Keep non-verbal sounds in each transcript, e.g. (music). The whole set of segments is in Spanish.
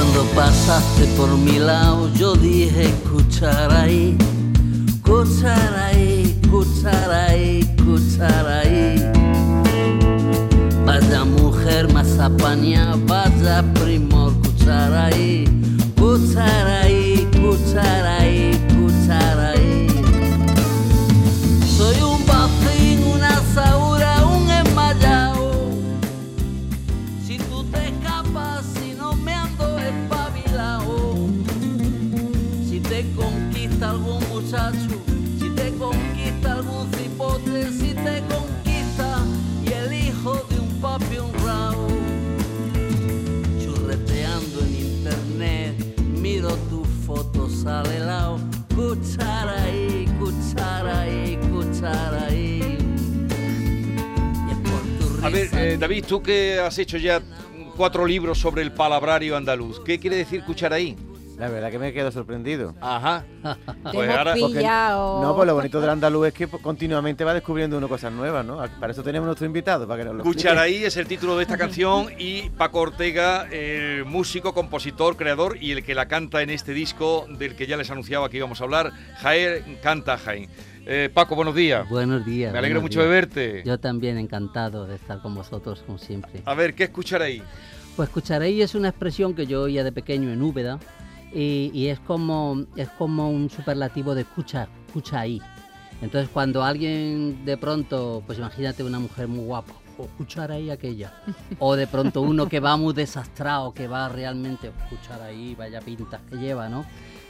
Cuando pasaste por mi lado, yo dije escuchar ahí, escuchar ahí. Vaya mujer más apañada, vaya primor, escuchar ahí, escuchar ahí, David, tú que has hecho ya cuatro libros sobre el palabrario andaluz, ¿qué quiere decir escuchar ahí? La verdad que me quedo sorprendido. Ajá. Pues ahora- pillado. No, pues lo bonito del andaluz es que pues, continuamente va descubriendo uno cosas nuevas, ¿no? Para eso tenemos nuestro invitado, para que nos lo. Cucharaí es el título de esta canción y Paco Ortega, el músico, compositor, creador y el que la canta en este disco del que ya les anunciaba que íbamos a hablar, Jaén canta Jaén. Eh, Paco, buenos días. Buenos días. Me alegro mucho de verte. Yo también encantado de estar con vosotros, como siempre. A ver, ¿qué escuchar ahí? Pues escucharéis es una expresión que yo oía de pequeño en Úbeda y, y es, como, es como un superlativo de escucha, escucha ahí. Entonces cuando alguien de pronto, pues imagínate una mujer muy guapa, o escuchar ahí aquella. (laughs) O de pronto uno que va muy desastrado, que va realmente, escuchar ahí, vaya pintas que lleva, ¿no?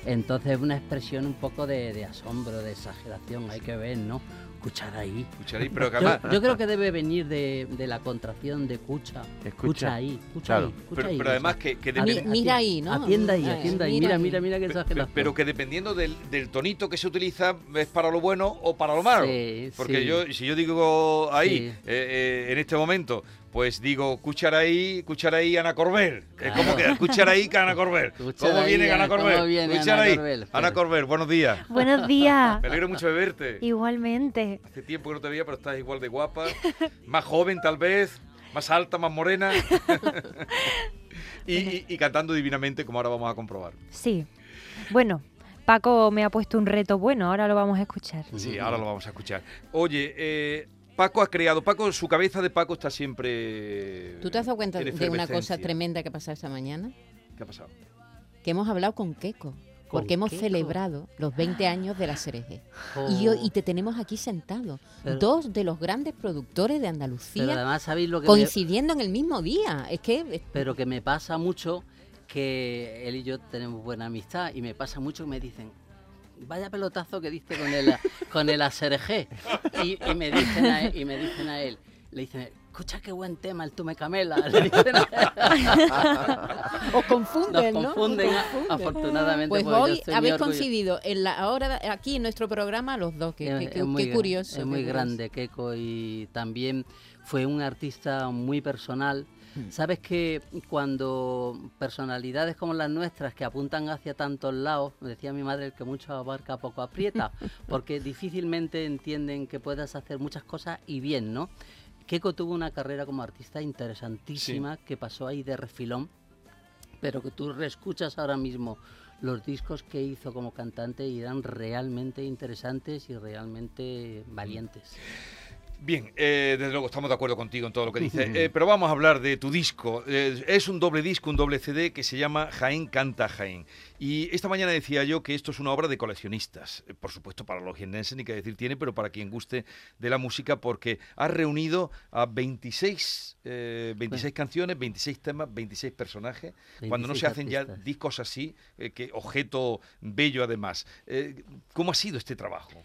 Entonces es una expresión un poco de, de asombro, de exageración, hay que ver, ¿no? Escuchar ahí. Escuchar ahí, pero que Yo, además... yo creo que debe venir de, de la contracción de escucha. Escucha. Escucha ahí, escucha Claro. ahí. escucha Pero, ahí, pero además que, que depende- mira ahí, ¿no? Atienda ahí, atienda ahí. mira Mira, mira, mira pe- exageración. Pero que dependiendo del, del tonito que se utiliza es para lo bueno o para lo malo. Sí, Porque sí. yo, si yo digo ahí, Sí. eh, eh, en este momento, pues digo, escuchar ahí, escuchar ahí Ana Corbel. Es como que escuchar ahí que Ana Corbel. (laughs) Escuchar ¿Cómo viene Ana ¿cómo Corbel? viene Escuchar Ana. Corbel? Ana Corbel, buenos días. Buenos días. (laughs) Me alegro mucho de verte. Igualmente. Hace tiempo que no te veía, pero estás igual de guapa. Más joven, tal vez. Más alta, más morena. (laughs) y, y- y cantando divinamente, como ahora vamos a comprobar. Sí. Bueno, Paco me ha puesto un reto bueno, ahora lo vamos a escuchar. Sí, ahora lo vamos a escuchar. Oye, eh, Paco ha creado, Paco, su cabeza de Paco está siempre. ¿Tú te has dado cuenta en de una cosa tremenda que ha pasado esta mañana? ¿Qué ha pasado? Que hemos hablado con Keiko. ¿Con Porque hemos Keiko? celebrado los 20 años de la Cereje. Y, yo- y te tenemos aquí sentado. Pero- Dos de los grandes productores de Pero Andalucía además, ¿sabéis lo que me, coincidiendo en el mismo día. Es que pero que me pasa mucho? Que él y yo tenemos buena amistad y me pasa mucho que me dicen, vaya pelotazo que diste con el, con el ASRG. Y, y me dicen a él, y me dicen a él, le dicen, escucha qué buen tema el Tú me camela. Le dicen a- (laughs) os confunden, Nos ¿no? confunden, a- confunden. afortunadamente. Pues hoy habéis coincidido en la ahora aquí en nuestro programa los dos. Qué, Es- qué- es qué- muy qué gra- curioso. Es muy grande Keiko y también fue un artista muy personal. Sabes que cuando personalidades como las nuestras que apuntan hacia tantos lados, me decía mi madre el que mucho abarca poco aprieta, (laughs) porque difícilmente entienden que puedas hacer muchas cosas y bien, ¿no? Keiko tuvo una carrera como artista interesantísima que pasó ahí de refilón, pero que tú reescuchas ahora mismo los discos que hizo como cantante y eran realmente interesantes y realmente valientes. Bien, eh, desde luego estamos de acuerdo contigo en todo lo que dices, eh, pero vamos a hablar de tu disco. Eh, es un doble disco, un doble CD que se llama Jaén Canta Jaén. Y esta mañana decía yo que esto es una obra de coleccionistas. Eh, por supuesto, para los jiennenses ni que decir tiene, pero para quien guste de la música, porque has reunido a 26, eh, 26 canciones, 26 temas, 26 personajes. Cuando no se 26 hacen ya discos así, que objeto bello además. ¿Cómo ha sido este trabajo?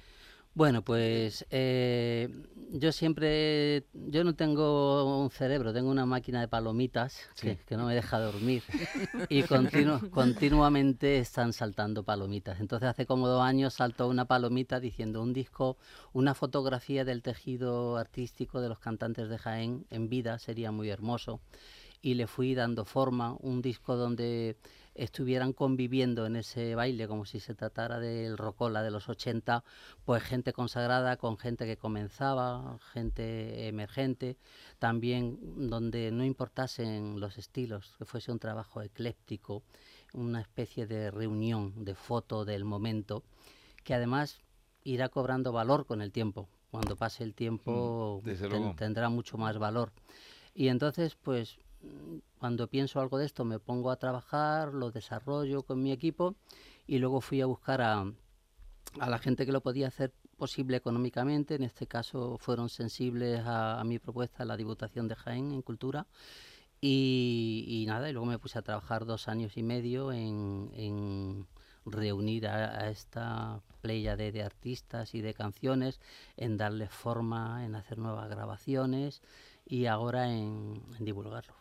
Bueno, pues eh, yo siempre, yo no tengo un cerebro, tengo una máquina de palomitas que, que no me deja dormir (laughs) y continu- continuamente están saltando palomitas. Entonces hace como dos años saltó una palomita diciendo un disco, una fotografía del tejido artístico de los cantantes de Jaén en vida sería muy hermoso. y le fui dando forma, un disco donde estuvieran conviviendo en ese baile como si se tratara del rocola de los 80, pues gente consagrada con gente que comenzaba, gente emergente, también donde no importasen los estilos, que fuese un trabajo ecléptico, una especie de reunión, de foto del momento, que además irá cobrando valor con el tiempo. Cuando pase el tiempo Mm, tendrá mucho más valor. Y entonces, pues cuando pienso algo de esto me pongo a trabajar, lo desarrollo con mi equipo y luego fui a buscar a, a la gente que lo podía hacer posible económicamente. En este caso fueron sensibles a, a mi propuesta la Diputación de Jaén en Cultura. Y, y, nada, y luego me puse a trabajar dos años y medio en, en reunir a, a, esta playa de, de artistas y de canciones, en darle forma, en hacer nuevas grabaciones y ahora en, en divulgarlo.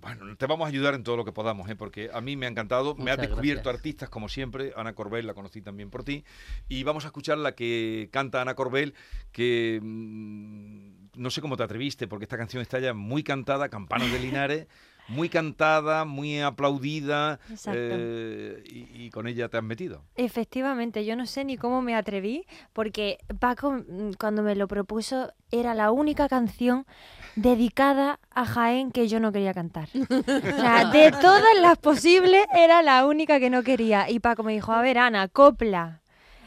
Bueno, te vamos a ayudar en todo lo que podamos, ¿eh? porque a mí me ha encantado. Muchas me has descubierto gracias. artistas como siempre. Ana Corbel la conocí también por ti. Y vamos a escuchar la que canta Ana Corbel, que mmm, no sé cómo te atreviste, porque esta canción está ya muy cantada, Campanas de Linares. (laughs) muy cantada, muy aplaudida eh, y, y, con ella te has metido. Efectivamente, yo no sé ni cómo me atreví, porque Paco mm, cuando me lo propuso era la única canción dedicada a Jaén que yo no quería cantar. O sea, de (laughs) todas las posibles era la única que no quería. Y Paco me dijo, a ver Ana, copla,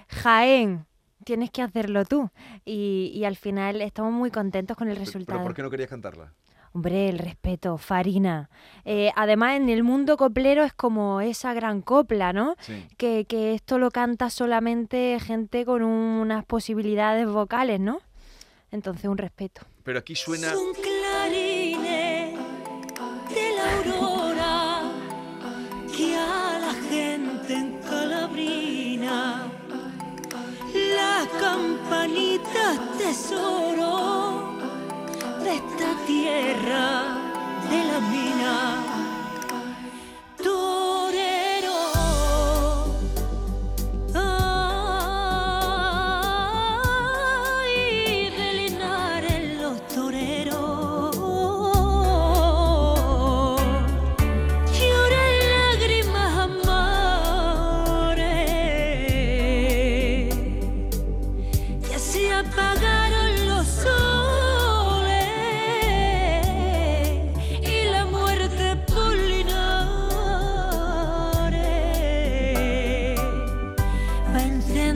Jaén, tienes que hacerlo tú. Y, y al final estamos muy contentos con el resultado. ¿Pero por qué no querías cantarla? Hombre, el respeto, Farina. Eh, además, en el mundo coplero es como esa gran copla, ¿no? Sí. Que, que, esto lo canta solamente gente con un, unas posibilidades vocales, ¿no? Entonces, un respeto. Pero aquí suena... Son clarines de la aurora que a la gente en Calabrina las campanitas tesoro tierra de la mina.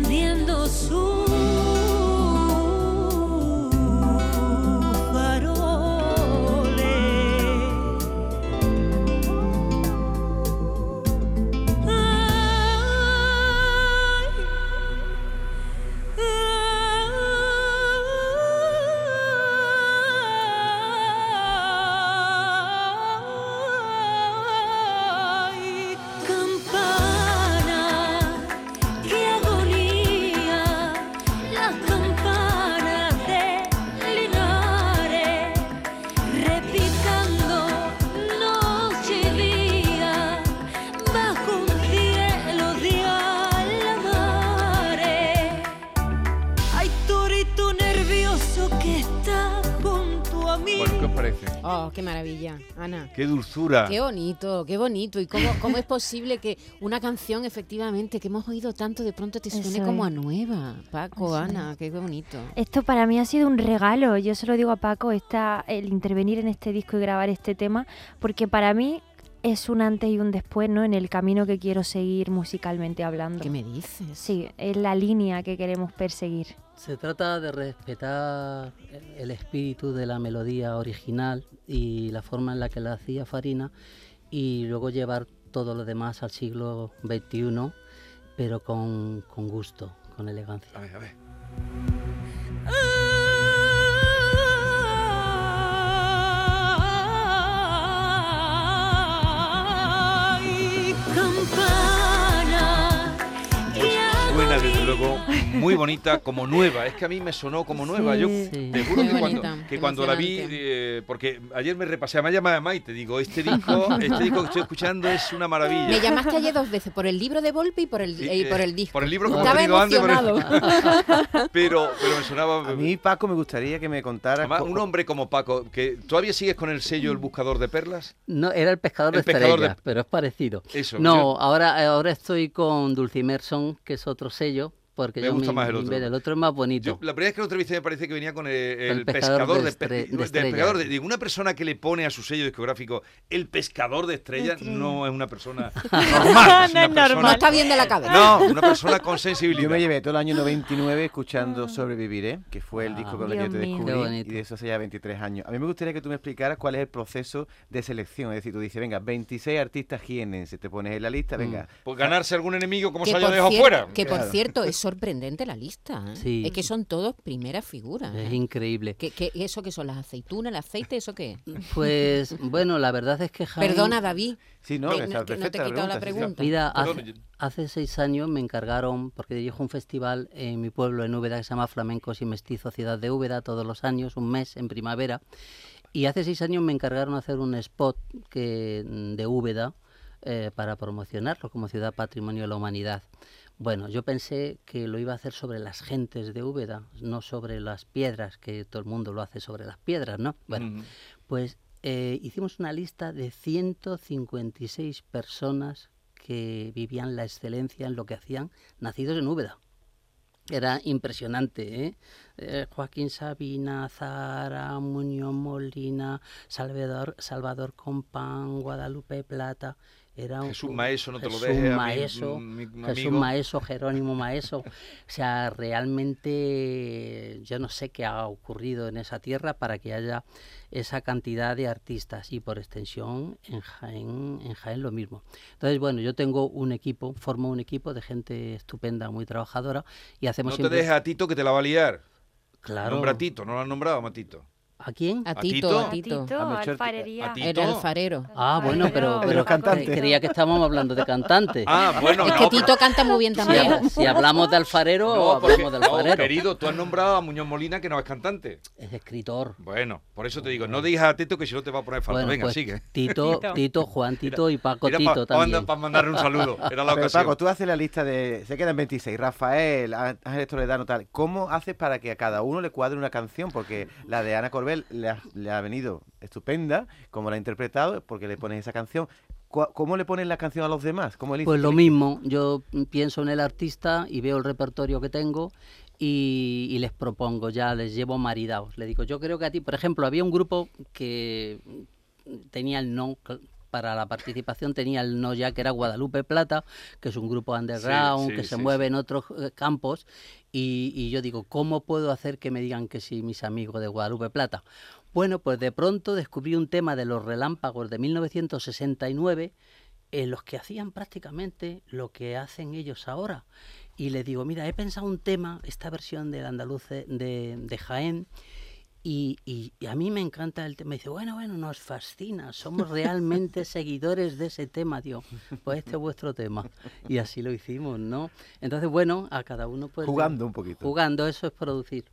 Encendiendo su Oh, qué maravilla, Ana. ¡Qué dulzura! Qué bonito, qué bonito. ¿Y cómo, cómo es posible que una canción, efectivamente, que hemos oído tanto, de pronto te suene Eso como es. a nueva? Paco, Eso Ana, qué bonito. Esto para mí ha sido un regalo. Yo se lo digo a Paco, esta, el intervenir en este disco y grabar este tema, porque para mí es un antes y un después, ¿no? En el camino que quiero seguir musicalmente hablando. ¿Qué me dices? Sí, es la línea que queremos perseguir. Se trata de respetar el espíritu de la melodía original y la forma en la que la hacía Farina y luego llevar todo lo demás al siglo XXI, pero con, con gusto, con elegancia. A ver, a ver. Luego, muy bonita, como nueva. Es que a mí me sonó como nueva. Yo Sí, te juro que cuando, que cuando la vi, eh, porque ayer me repasé, me llamaba Maite, digo, este disco, (laughs) este disco que estoy escuchando es una maravilla. Me llamaste ayer dos veces, por el libro de Volpe y por el, Sí, y por eh, el disco. por el libro hemos Estaba antes, por el- emocionado. (laughs) Pero, pero me sonaba... A mí, Paco, me gustaría que me contara... Además, un hombre como Paco, que todavía sigues con el sello El Buscador de Perlas. No, era el pescador El de pescador de- pero es parecido. Eso. No, yo- ahora, ahora estoy con Dulcimerson, que es otro sello, porque Me yo gusta más el otro. el otro es más bonito. yo- la primera vez que lo entrevisté me parece que venía con el, el El pescador pescador de estre- de pescador de- digo, una persona que le pone a su sello discográfico el pescador de estrellas Estrella. no es una persona (laughs) normal. es No una es persona- normal. No está bien de la cabeza. No, una persona con sensibilidad. Yo me llevé todo el año 99 escuchando Sobreviviré, que fue el Ah, disco con el que yo te descubrí, y de eso hace ya 23 años. A mí me gustaría que tú me explicaras cuál es el proceso de selección. Es decir, tú dices, venga, 26 artistas jienenses, te pones en la lista, venga. Pues ganarse algún enemigo como se haya por dejado cier- fuera. Que por cierto, es (laughs) sorprendente la lista. ¿eh? Sí. Es que son todos primeras figuras. Es ¿eh? increíble. ¿Qué, qué- ¿Eso qué son? ¿Las aceitunas, el aceite? ¿Eso qué? es? Pues bueno, la verdad es que Jaén... Perdona, David. Sí, no, que no- que no te he quitado la sí, sí. pregunta. Mira, hace, hace seis años me encargaron, porque dirijo un festival en mi pueblo, en Úbeda, que se llama Flamencos y Mestizo Ciudad de Úbeda, todos los años, un mes en primavera. Y hace seis años me encargaron hacer un spot que, de Úbeda eh, para promocionarlo como ciudad patrimonio de la humanidad. Bueno, yo pensé que lo iba a hacer sobre las gentes de Úbeda, no sobre las piedras, que todo el mundo lo hace sobre las piedras, ¿no? Bueno, Mm. pues eh, hicimos una lista de 156 personas que vivían la excelencia en lo que hacían, nacidos en Úbeda. Era impresionante, ¿eh? Eh, Joaquín Sabina, Zara, Muñoz Molina, Salvador, Salvador Compán, Guadalupe Plata. Era un- Jesús Maeso, no te lo dejes a mi- Maeso, mi- mi Jesús amigo. Maeso, Jerónimo Maeso. O sea, realmente yo no sé qué ha ocurrido en esa tierra para que haya esa cantidad de artistas y por extensión en Jaén, en Jaén lo mismo. Entonces, bueno, yo tengo un equipo, formo un equipo de gente estupenda, muy trabajadora y hacemos No te dejes a Tito que te la va a liar. Claro. Nombra a Tito, no lo han nombrado Matito. ¿A quién? A ¿A Tito, Tito? a Tito. Alfarería. Era alfarero. Ah, bueno, pero, Pero pero cantante. cre- creía que estábamos hablando de cantante. Ah, bueno, Es no. que pero- Tito canta muy bien Si, también. si hablamos de alfarero, No, porque- hablamos de no, alfarero. querido, tú has nombrado a Muñoz Molina que no es cantante. Es escritor. Bueno, por eso te digo, no digas a Tito que si no te va a poner falta. Bueno, Venga, pues, sigue. Tito, Tito. Tito, Juan Tito y Paco Era Tito para también. mandarle un saludo. Era la Pero ocasión. Paco, tú haces la lista de... Se quedan 26. Rafael, Á- Ángeles Toledano, tal. ¿Cómo haces para que a cada uno le cuadre una canción? Porque la de Ana Le ha, le ha venido estupenda, como la ha interpretado, porque le pones esa canción. ¿Cómo le pones la canción a los demás? ¿Cómo? Pues lo mismo, yo pienso en el artista y veo el repertorio que tengo y, y les propongo, ya les llevo maridados. Le digo, yo creo que a ti, por ejemplo, había un grupo que tenía el no para la participación tenía el no ya que era Guadalupe Plata, que es un grupo underground, sí, que se sí, mueve en otros eh, campos, y, yo digo, ¿cómo puedo hacer que me digan que sí mis amigos de Guadalupe Plata? Bueno, pues de pronto descubrí un tema de los relámpagos de 1969 en los que hacían prácticamente lo que hacen ellos ahora. Y le digo, mira, he pensado un tema, esta versión del andaluz de- de Jaén, y, y- y a mí me encanta el tema. Dice, bueno, bueno, nos fascina, somos realmente (laughs) seguidores de ese tema, Dios. Pues este es vuestro tema. Y así lo hicimos, ¿no? Entonces, bueno, a cada uno pues... Jugando un poquito. Jugando, eso es producir.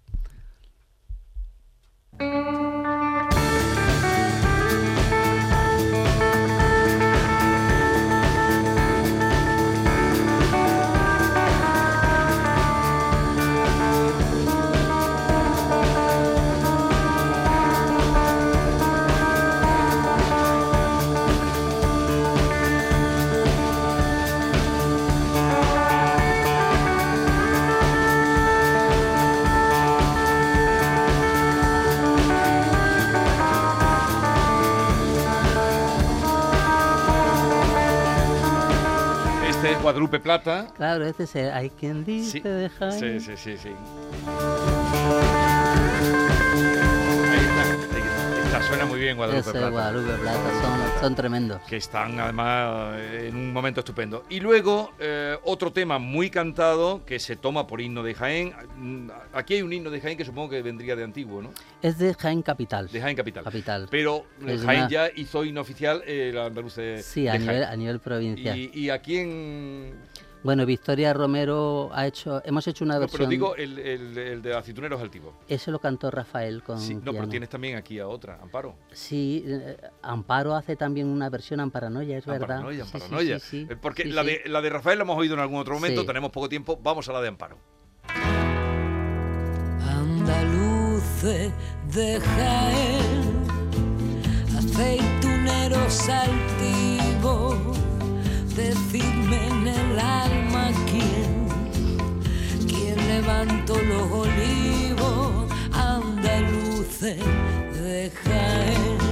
Guadalupe Plata. Claro, este es el, hay quien dice Sí, de sí, sí, sí, sí. Suena muy bien Guadalupe Plata. Guadalupe Plata, son, son tremendos. que están además eh, en un momento estupendo. Y luego eh, otro tema muy cantado que se toma por himno de Jaén. Mm, Aquí hay un himno de Jaén que supongo que vendría de antiguo, ¿no? Es de Jaén Capital. De Jaén Capital. Capital. Pero eh, Es Jaén una- ya hizo himno oficial eh, el andaluz de, Sí, de a Jaén. nivel, a nivel provincial. Y, y aquí en, Bueno, Victoria Romero ha hecho, hemos hecho una No, versión. pero digo el, el, el de Aceituneros Altivo. Ese lo cantó Rafael con Sí, no, pero tienes también aquí a otra, Amparo. Sí, eh, Amparo hace también una versión Amparanoia, es verdad. Amparanoia, Sí, sí, Amparanoia. sí, sí. Porque Sí, la, sí. de, la de Rafael la hemos oído en algún otro momento, Sí. tenemos poco tiempo, vamos a la de Amparo. Andaluces de Jaén, aceituneros altivos, decidme en el alma quién, quién levantó los olivos, andaluces de Jaén.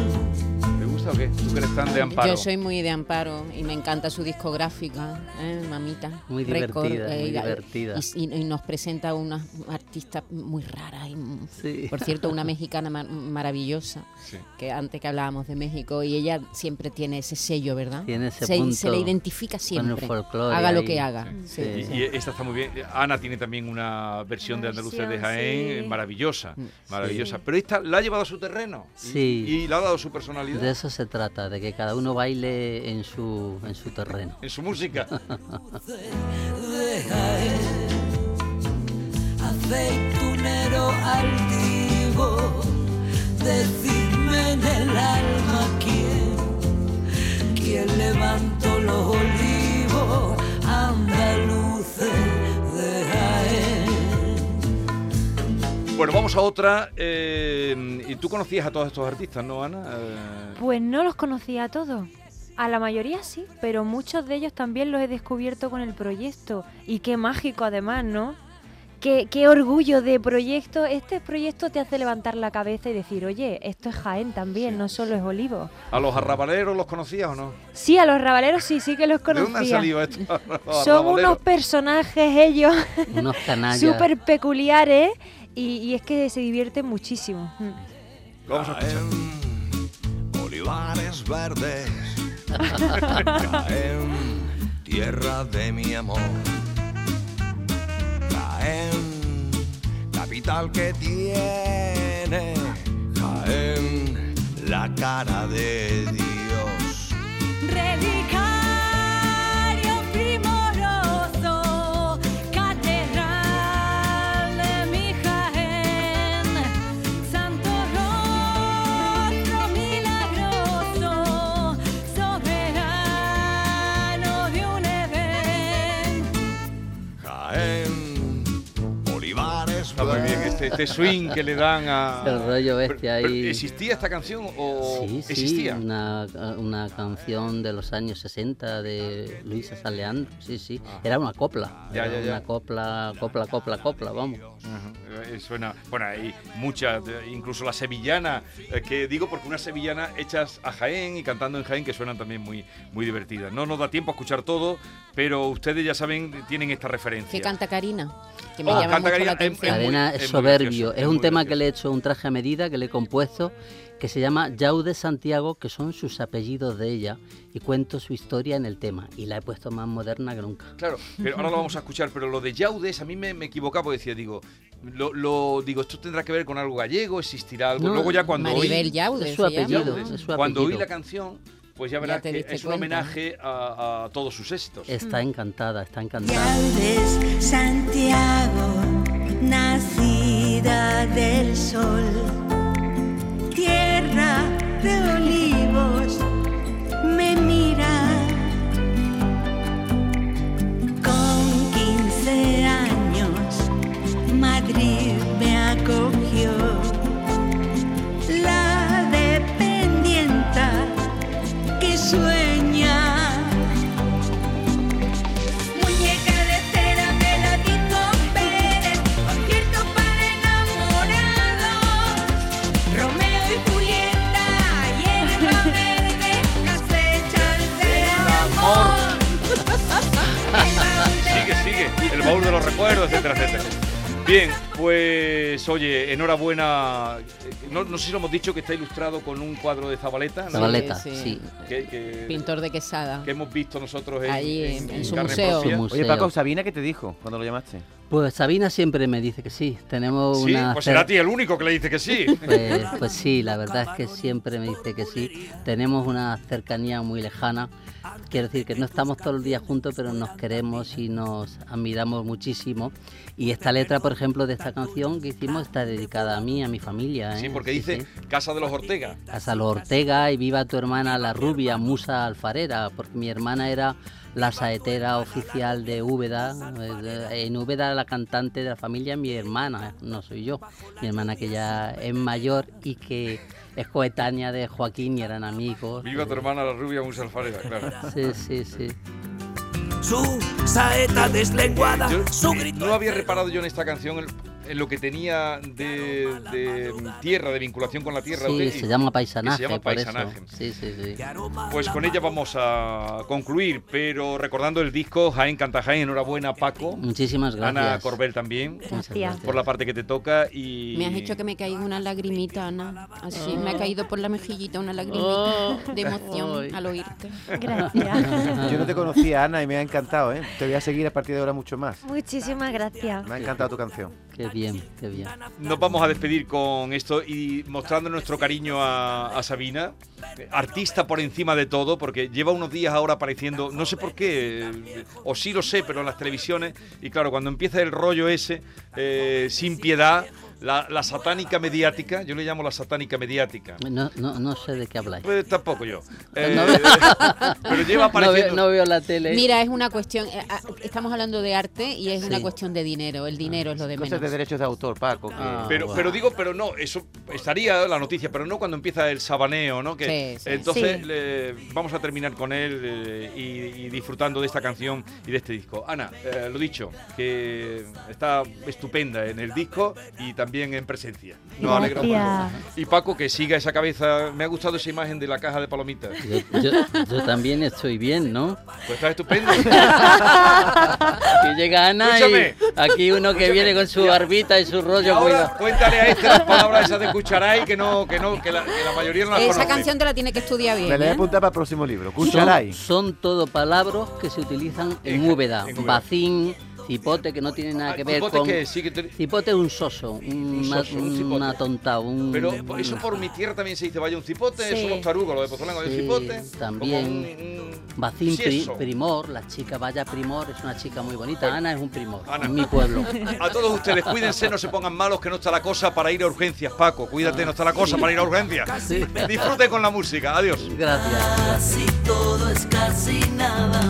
¿Te gusta o qué? ¿Tú que eres tan de Amparo? Yo soy muy de Amparo y me encanta su discográfica, ¿eh, mamita. Muy Record, divertida, muy y- divertida. Y, y- y nos presenta unas artistas muy raras. Y, Sí. Por cierto, una mexicana mar- maravillosa, Sí. que antes que hablábamos de México, y ella siempre tiene ese sello, ¿verdad? Tiene ese se, punto se le identifica con el siempre. haga lo que haga. Sí. Sí, Y, sí. y esta está muy bien. Ana tiene también una versión de Andaluces de Jaén sí. maravillosa, maravillosa. Pero esta la ha llevado a su terreno y, Sí. y le ha dado su personalidad De eso se trata, de que cada uno baile en su, en su terreno. en su música. (laughs) aceitunero altivo, decidme en el alma quién, quién levantó los olivos, andaluces bueno, vamos a otra. eh, y tú conocías a todos estos artistas, ¿no, Ana? Eh, Pues no los conocía a todos. A la mayoría sí, pero muchos de ellos también los he descubierto con el proyecto. Y qué mágico además, ¿no? Qué, qué orgullo de proyecto. Este proyecto te hace levantar la cabeza y decir, oye, esto es Jaén también, no solo es Olivo. ¿A los arrabaleros los conocías o no? Sí, a los rabaleros sí, sí que los ¿De dónde han conocía. salido estos? (laughs) Son arrabaleros? unos personajes ellos Unos canallas. (laughs) súper peculiares y, y es que se divierten muchísimo. Mm. Vamos a escuchar. Caen olivares verdes, (laughs) Caen tierra de mi amor, Caen capital que tiene, Caen la cara de Dios. Este, este swing que le dan a... (laughs) El rollo bestia ahí. ¿Existía esta canción o Sí, sí, existía? Una, una canción de los años 60 de Luisa Saleandro, sí, sí. Era una copla, Ya, era ya, ya. una copla, copla, copla, copla, vamos. Ajá, eh, Suena, bueno, hay muchas, incluso la sevillana, eh, que digo porque unas sevillanas hechas a Jaén y cantando en Jaén que suenan también muy, muy divertidas. No nos da tiempo a escuchar todo, pero ustedes ya saben, tienen esta referencia. ¿Qué canta Karina? Que me Oh, llama mucho la atención. Cadena es soberbio, es es un tema que le he hecho un traje a medida, que le he compuesto, que se llama Yaude Santiago, que son sus apellidos de ella, y cuento su historia en el tema, y la he puesto más moderna que nunca. Claro, pero ahora lo vamos a escuchar, pero lo de Yaudes a mí me, me equivocaba porque decía, digo, lo, lo- digo, esto tendrá que ver con algo gallego, existirá algo. No, Luego ya cuando Maribel oí, Yaude es su apellido, Yaudes, es su cuando oí apellido. la canción, pues ya Ya verás te que es un cuenta. homenaje a, a todos sus éxitos. Está encantada, está encantada. Yaudes, Santiago, nacida del sol, tierra de olivos, etcétera. Bien, Pues oye, enhorabuena. Eh, No, no sé si lo hemos dicho que está ilustrado con un cuadro de Zabaleta, ¿no? Zabaleta, Sí, sí. Que, que- Pintor de Quesada. que hemos visto nosotros en, Ahí en- en su carne museo. Su Oye, museo. Paco, Sabina, ¿qué te dijo cuando lo llamaste? Pues Sabina siempre me dice que sí. Tenemos Sí, una pues será a ti el único que le dice que sí. (laughs) Pues, pues sí, la verdad es que siempre me dice que sí. Tenemos una cercanía muy lejana. Quiero decir que no estamos todo el día juntos, pero nos queremos y nos admiramos muchísimo. Y esta letra, por ejemplo, de esta canción que hicimos está dedicada a mí, a mi familia. Sí, ¿eh? porque dice sí. Casa de los Ortega. Casa los Ortega y viva tu hermana la rubia, musa alfarera, porque mi hermana era la saetera oficial de Úbeda. eh, En Úbeda la cantante de la familia es mi hermana, no soy yo. Mi hermana que ya es mayor y que es coetánea de Joaquín y eran amigos. Viva tu hermana la rubia Musa Alfarera, claro. Sí, sí, sí. Su saeta deslenguada, Yo, su grito no había reparado yo en esta canción en lo que tenía de, de tierra, de vinculación con la tierra. Sí, se llama paisanaje, llama por paisanaje. eso. Sí, sí, sí. Pues con ella vamos a concluir, pero recordando el disco Jaén Canta Jaén, enhorabuena Paco, Muchísimas gracias. Ana Corbel también, Gracias. por la parte que te toca y... Me has hecho que me caiga una lagrimita, Ana. Así me ha caído por la mejillita una lagrimita Oh. de emoción al oírte. Gracias. (laughs) Yo no te conocía, Ana, y me ha encantado, ¿eh? Te voy a seguir a partir de ahora mucho más. Muchísimas gracias. Me ha encantado tu canción. Qué bien, bien. Nos vamos a despedir con esto y mostrando nuestro cariño a, Sabina, artista por encima de todo, porque lleva unos días ahora apareciendo, no sé por qué, o sí lo sé, pero en las televisiones, y claro, cuando empieza el rollo ese, eh, sin piedad, la, la satánica mediática, yo le llamo la satánica mediática. No, no, no sé de qué habláis. Pues tampoco yo. Eh, No (laughs) pero lleva No veo, apareciendo... no veo la tele. Mira, es una cuestión, eh, ah, estamos hablando de arte y es una cuestión de dinero. El dinero es lo de Cosas menos. de derechos de autor, Paco. que- Ah. Pero, pero digo, pero no, eso estaría la noticia, pero no cuando empieza el sabaneo, ¿no? Que, Sí, sí. entonces Sí. le- vamos a terminar con él eh, y, y disfrutando de esta canción y de este disco. Ana, eh, lo dicho, que está estupenda en el disco y también en presencia. Nos. Gracias. Y Paco, que siga esa cabeza. Me ha gustado esa imagen de la caja de palomitas. Yo, yo- yo también estoy bien, ¿no? Pues está estupendo. Que llega Ana Escúchame. y aquí uno que viene con su barbita y su Y rollo. ahora cuidado. cuéntale a este las palabras esas de Cucharay que no, que no, que la, que la mayoría no las Esa conoce. canción te la tiene que estudiar Me bien. la voy a ¿eh? apuntar para el próximo libro. Son, Cucharay. son todo palabras que se utilizan en En- Úbeda. en Úbeda. Bacín, cipote, que no tiene nada Ah, que ver cipote con... que sí que te- Cipote es un soso, un, Un ma- soso, un. Pero eso por mi tierra también se dice, vaya un cipote, Sí. somos tarugos, lo de de Sí, cipote. también. Bacín pri-. Primor, la chica Vaya Primor, es una chica muy bonita. Ana es un primor, Ana. en mi pueblo. (laughs) A todos ustedes, cuídense, no se pongan malos, que no está la cosa para ir a urgencias, Paco. Cuídate, no está la cosa para ir a urgencias. Sí. Disfruten con la música. Adiós. Gracias. Casi todo es casi nada.